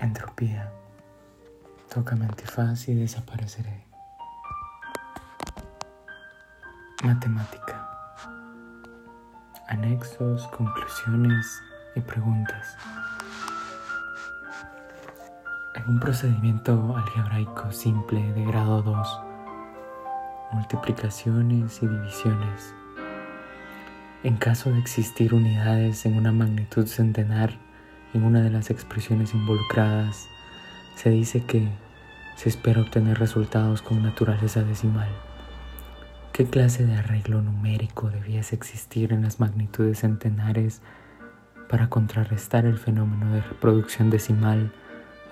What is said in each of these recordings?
Entropía. Tócame antifaz y desapareceré. Matemática. Anexos, conclusiones y preguntas. En un procedimiento algebraico simple de grado 2, multiplicaciones y divisiones. En caso de existir unidades en una magnitud centenar, en una de las expresiones involucradas se dice que se espera obtener resultados con naturaleza decimal. ¿Qué clase de arreglo numérico debiese existir en las magnitudes centenares para contrarrestar el fenómeno de reproducción decimal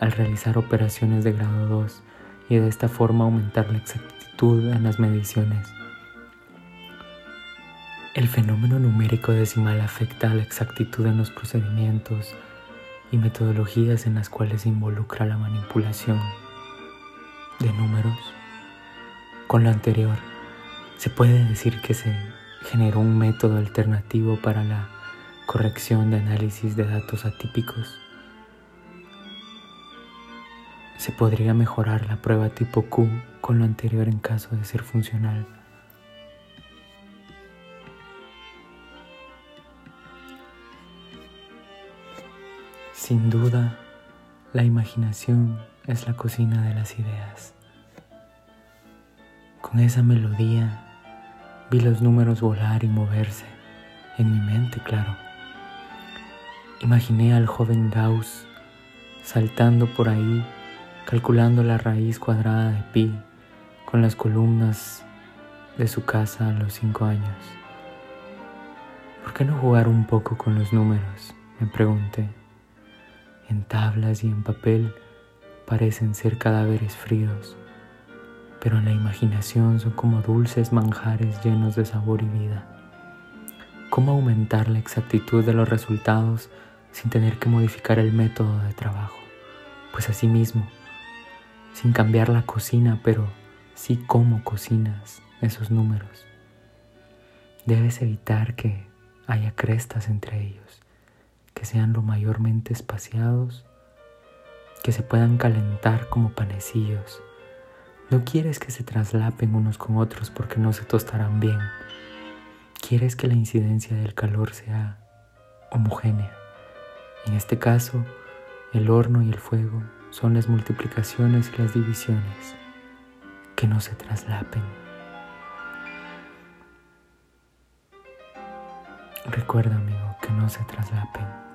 al realizar operaciones de grado 2 y de esta forma aumentar la exactitud en las mediciones? El fenómeno numérico decimal afecta a la exactitud en los procedimientos y metodologías en las cuales se involucra la manipulación de números. Con lo anterior, se puede decir que se generó un método alternativo para la corrección de análisis de datos atípicos. Se podría mejorar la prueba tipo Q con lo anterior en caso de ser funcional. Sin duda, la imaginación es la cocina de las ideas. Con esa melodía vi los números volar y moverse, en mi mente, claro. Imaginé al joven Gauss saltando por ahí, calculando la raíz cuadrada de pi con las columnas de su casa a los cinco años. ¿Por qué no jugar un poco con los números? Me pregunté en tablas y en papel parecen ser cadáveres fríos, pero en la imaginación son como dulces manjares llenos de sabor y vida. ¿Cómo aumentar la exactitud de los resultados sin tener que modificar el método de trabajo? Pues así mismo, sin cambiar la cocina, pero sí cómo cocinas esos números. Debes evitar que haya crestas entre ellos que sean lo mayormente espaciados, que se puedan calentar como panecillos. No quieres que se traslapen unos con otros porque no se tostarán bien. Quieres que la incidencia del calor sea homogénea. En este caso, el horno y el fuego son las multiplicaciones y las divisiones que no se traslapen. Recuerda, amigo, que no se traslapen.